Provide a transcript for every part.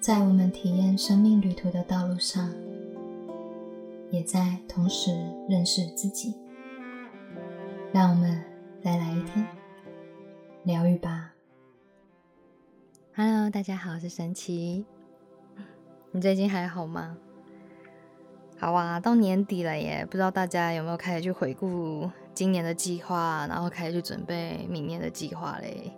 在我们体验生命旅途的道路上，也在同时认识自己。让我们再来一天疗愈吧。Hello，大家好，我是神奇。你最近还好吗？好啊，到年底了耶，不知道大家有没有开始去回顾今年的计划，然后开始去准备明年的计划嘞？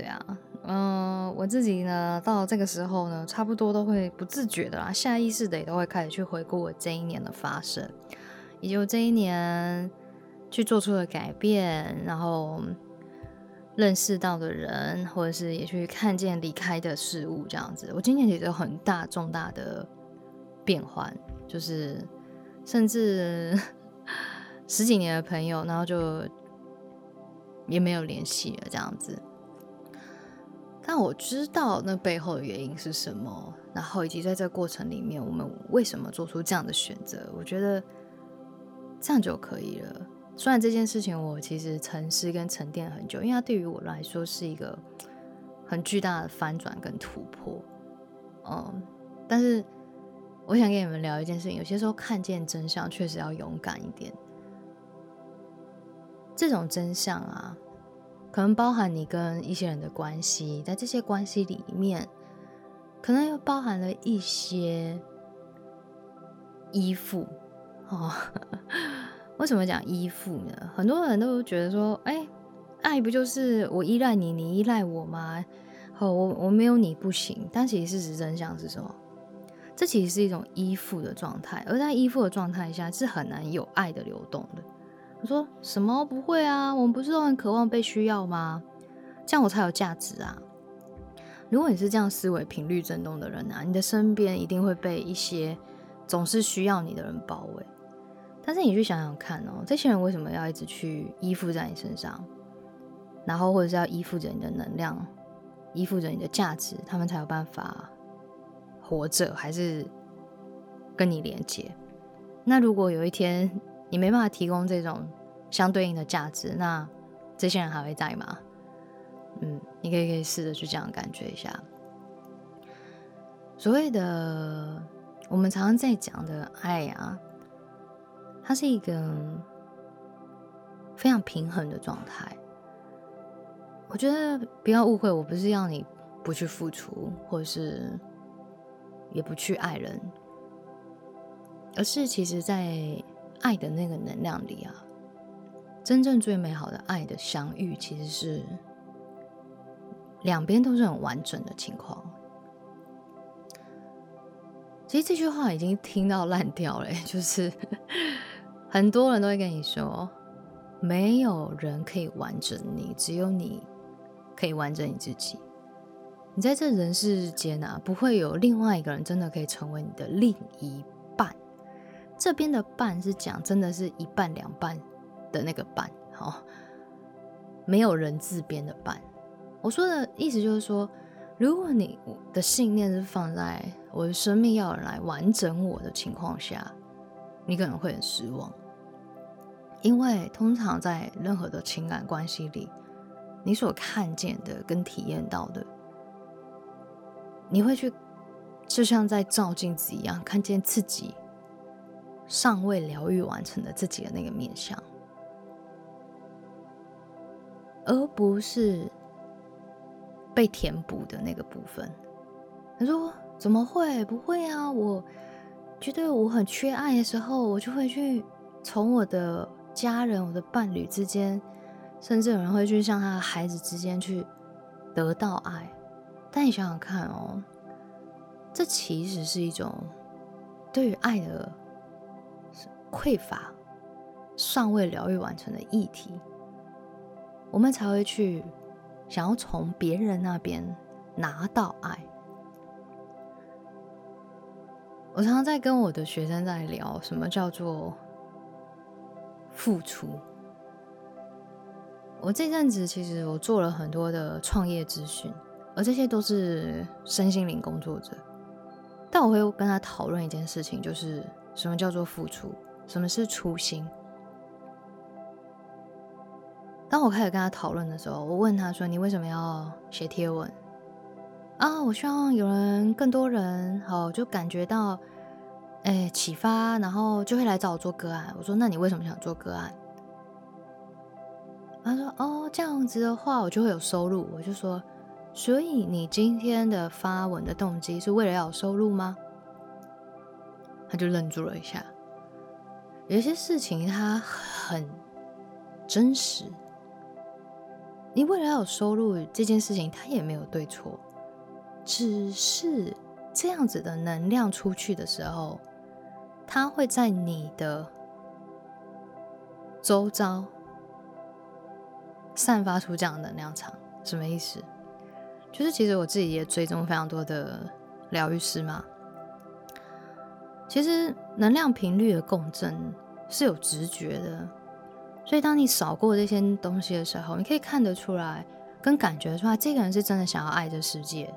对啊。嗯，我自己呢，到这个时候呢，差不多都会不自觉的啦，下意识的也都会开始去回顾我这一年的发生，以及我这一年去做出的改变，然后认识到的人，或者是也去看见离开的事物，这样子。我今年其实有很大重大的变换，就是甚至 十几年的朋友，然后就也没有联系了，这样子。但我知道那背后的原因是什么，然后以及在这个过程里面，我们为什么做出这样的选择？我觉得这样就可以了。虽然这件事情我其实沉思跟沉淀很久，因为它对于我来说是一个很巨大的翻转跟突破。嗯，但是我想跟你们聊一件事情，有些时候看见真相确实要勇敢一点。这种真相啊。可能包含你跟一些人的关系，在这些关系里面，可能又包含了一些依附。哦，为什么讲依附呢？很多人都觉得说，哎，爱不就是我依赖你，你依赖我吗？好，我我没有你不行。但其实事实真相是什么？这其实是一种依附的状态，而在依附的状态下，是很难有爱的流动的。我说什么不会啊？我们不是都很渴望被需要吗？这样我才有价值啊！如果你是这样思维频率震动的人啊，你的身边一定会被一些总是需要你的人包围。但是你去想想看哦，这些人为什么要一直去依附在你身上？然后或者是要依附着你的能量，依附着你的价值，他们才有办法活着，还是跟你连接？那如果有一天，你没办法提供这种相对应的价值，那这些人还会在吗？嗯，你可以可以试着去这样感觉一下。所谓的我们常常在讲的爱啊，它是一个非常平衡的状态。我觉得不要误会，我不是要你不去付出，或者是也不去爱人，而是其实在。爱的那个能量里啊，真正最美好的爱的相遇，其实是两边都是很完整的情况。其实这句话已经听到烂掉了，就是很多人都会跟你说，没有人可以完整你，只有你可以完整你自己。你在这人世间啊，不会有另外一个人真的可以成为你的另一。这边的半是讲，真的是一半两半的那个半，好，没有人字边的半。我说的意思就是说，如果你的信念是放在我的生命要来完整我的情况下，你可能会很失望，因为通常在任何的情感关系里，你所看见的跟体验到的，你会去就像在照镜子一样，看见自己。尚未疗愈完成的自己的那个面相，而不是被填补的那个部分。他说：“怎么会？不会啊！我觉得我很缺爱的时候，我就会去从我的家人、我的伴侣之间，甚至有人会去向他的孩子之间去得到爱。但你想想看哦，这其实是一种对于爱的。”匮乏、尚未疗愈完成的议题，我们才会去想要从别人那边拿到爱。我常常在跟我的学生在聊，什么叫做付出。我这阵子其实我做了很多的创业咨询，而这些都是身心灵工作者，但我会跟他讨论一件事情，就是什么叫做付出。什么是初心？当我开始跟他讨论的时候，我问他说：“你为什么要写贴文？啊，我希望有人更多人哦，就感觉到哎启发，然后就会来找我做个案。我说，那你为什么想做个案？他说，哦，这样子的话，我就会有收入。我就说，所以你今天的发文的动机是为了要有收入吗？他就愣住了一下。有些事情它很真实，你为了要有收入这件事情，它也没有对错。只是这样子的能量出去的时候，它会在你的周遭散发出这样的能量场。什么意思？就是其实我自己也追踪非常多的疗愈师嘛。其实能量频率的共振是有直觉的，所以当你扫过这些东西的时候，你可以看得出来，跟感觉出来，这个人是真的想要爱这世界。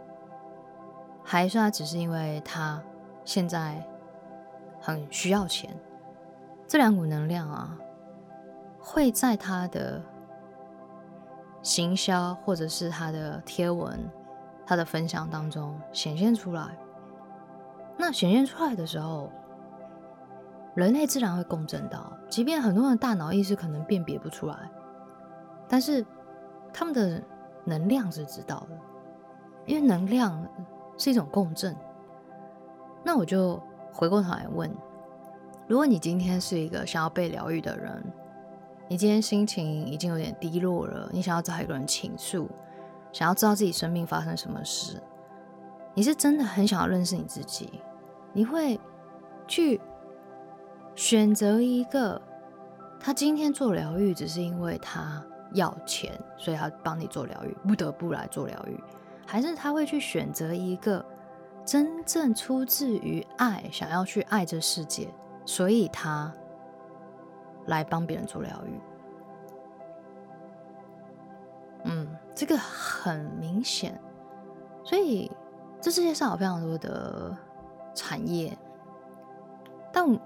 还是他只是因为他现在很需要钱，这两股能量啊，会在他的行销或者是他的贴文、他的分享当中显现出来。那显现出来的时候，人类自然会共振到，即便很多人的大脑意识可能辨别不出来，但是他们的能量是知道的，因为能量。是一种共振。那我就回过头来问：如果你今天是一个想要被疗愈的人，你今天心情已经有点低落了，你想要找一个人倾诉，想要知道自己生命发生什么事，你是真的很想要认识你自己，你会去选择一个他今天做疗愈，只是因为他要钱，所以他帮你做疗愈，不得不来做疗愈。还是他会去选择一个真正出自于爱，想要去爱这世界，所以他来帮别人做疗愈。嗯，这个很明显。所以这世界上有非常多的产业，但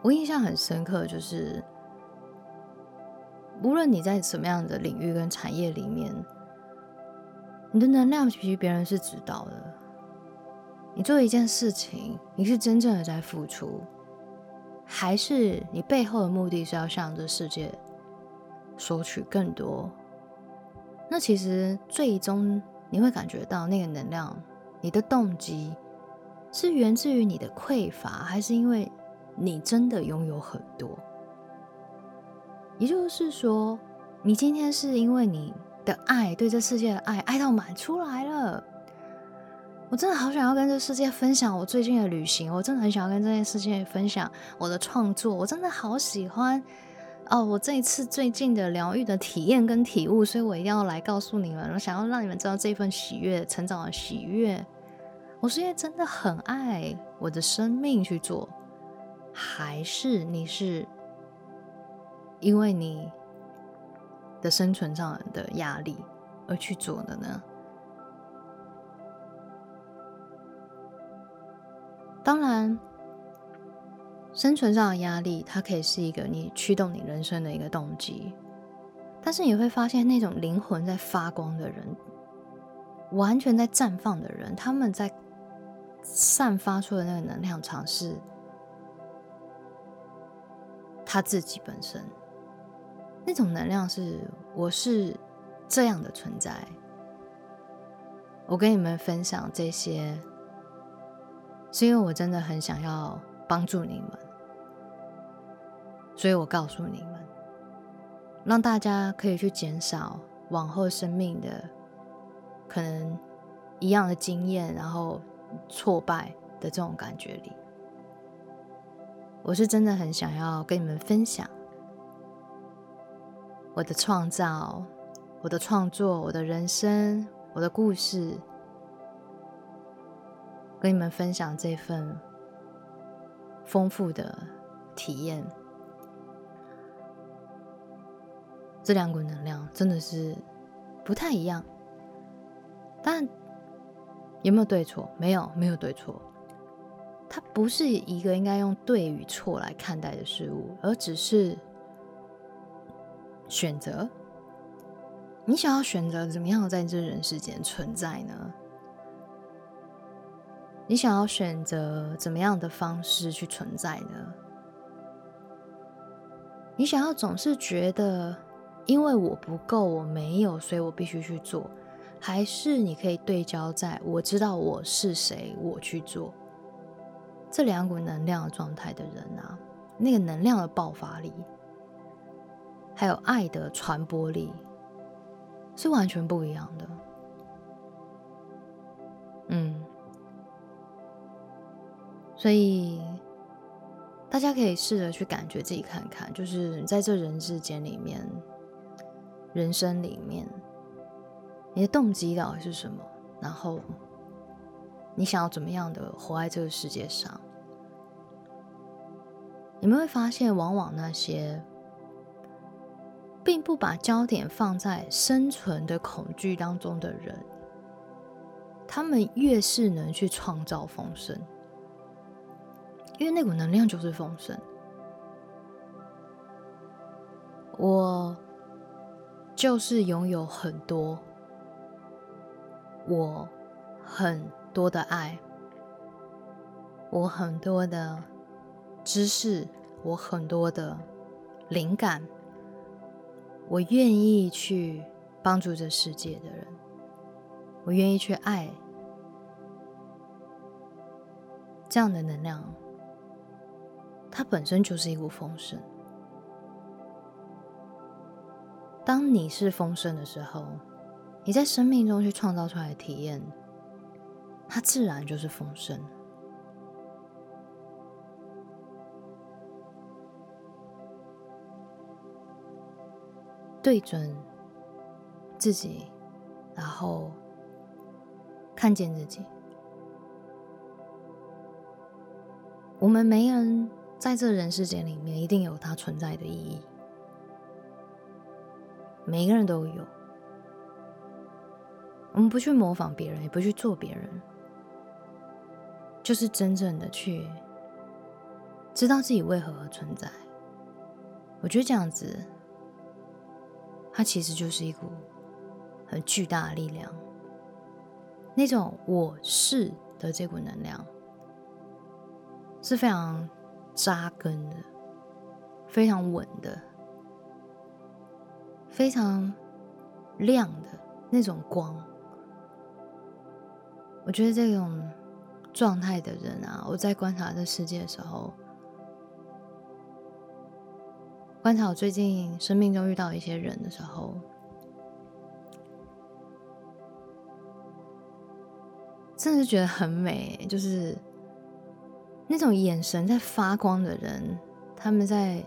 我印象很深刻，就是无论你在什么样的领域跟产业里面。你的能量其实别人是知道的。你做一件事情，你是真正的在付出，还是你背后的目的是要向这世界索取更多？那其实最终你会感觉到那个能量，你的动机是源自于你的匮乏，还是因为你真的拥有很多？也就是说，你今天是因为你。的爱，对这世界的爱，爱到满出来了。我真的好想要跟这世界分享我最近的旅行，我真的很想要跟这件世界分享我的创作。我真的好喜欢哦，我这一次最近的疗愈的体验跟体悟，所以我一定要来告诉你们，我想要让你们知道这份喜悦、成长的喜悦。我是因为真的很爱我的生命去做，还是你是因为你？的生存上的压力而去做的呢？当然，生存上的压力，它可以是一个你驱动你人生的一个动机。但是你会发现，那种灵魂在发光的人，完全在绽放的人，他们在散发出的那个能量场是他自己本身。那种能量是，我是这样的存在。我跟你们分享这些，是因为我真的很想要帮助你们，所以我告诉你们，让大家可以去减少往后生命的可能一样的经验，然后挫败的这种感觉里，我是真的很想要跟你们分享。我的创造，我的创作，我的人生，我的故事，跟你们分享这份丰富的体验。这两股能量真的是不太一样，但有没有对错？没有，没有对错。它不是一个应该用对与错来看待的事物，而只是。选择，你想要选择怎么样在这人世间存在呢？你想要选择怎么样的方式去存在呢？你想要总是觉得，因为我不够，我没有，所以我必须去做，还是你可以对焦在我知道我是谁，我去做这两股能量的状态的人啊，那个能量的爆发力，还有爱的传播力，是完全不一样的。所以，大家可以试着去感觉自己看看，就是在这人世间里面，人生里面，你的动机到底是什么？然后，你想要怎么样的活在这个世界上？你们会发现，往往那些并不把焦点放在生存的恐惧当中的人，他们越是能去创造丰盛。因为那股能量就是丰盛，我就是拥有很多，我很多的爱，我很多的知识，我很多的灵感，我愿意去帮助这世界的人，我愿意去爱这样的能量。它本身就是一股丰盛。当你是丰盛的时候，你在生命中去创造出来的体验，它自然就是丰盛。对准自己，然后看见自己。我们没人。在这人世间里面，一定有它存在的意义。每个人都有。我们不去模仿别人，也不去做别人，就是真正的去知道自己为何而存在。我觉得这样子，它其实就是一股很巨大的力量。那种我是的这股能量是非常。扎根的，非常稳的，非常亮的那种光。我觉得这种状态的人啊，我在观察这世界的时候，观察我最近生命中遇到一些人的时候，真的是觉得很美，就是。那种眼神在发光的人，他们在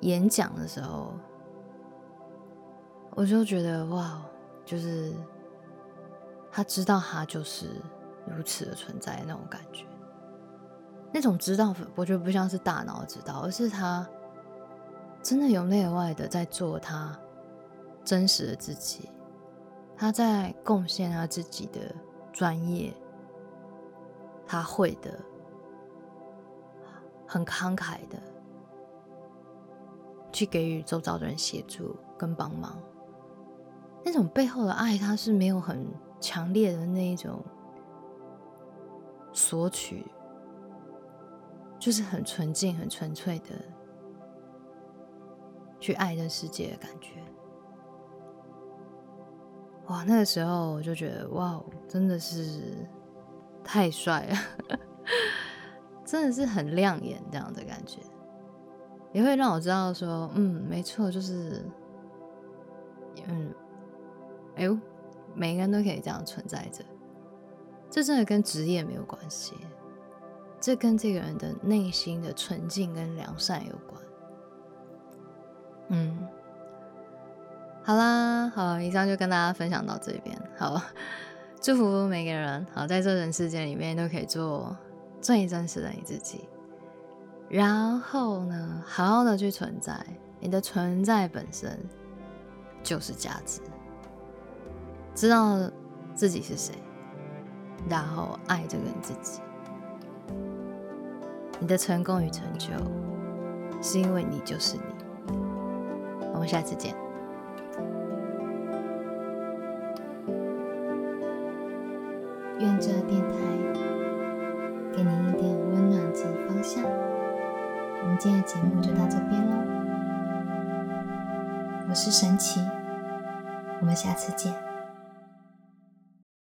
演讲的时候，我就觉得哇，就是他知道他就是如此的存在那种感觉。那种知道，我觉得不像是大脑知道，而是他真的有内而外的在做他真实的自己，他在贡献他自己的专业，他会的。很慷慨的去给予周遭的人协助跟帮忙，那种背后的爱，它是没有很强烈的那一种索取，就是很纯净、很纯粹的去爱这世界的感觉。哇，那个时候我就觉得，哇，真的是太帅了。真的是很亮眼，这样的感觉，也会让我知道说，嗯，没错，就是，嗯，哎呦，每个人都可以这样存在着，这真的跟职业没有关系，这跟这个人的内心的纯净跟良善有关。嗯，好啦，好，以上就跟大家分享到这边，好，祝福每个人，好，在这人世间里面都可以做。最真实的你自己，然后呢，好好的去存在，你的存在本身就是价值。知道自己是谁，然后爱这个你自己。你的成功与成就，是因为你就是你。我们下次见。愿这电今天的节目就到这边喽，我是神奇，我们下次见。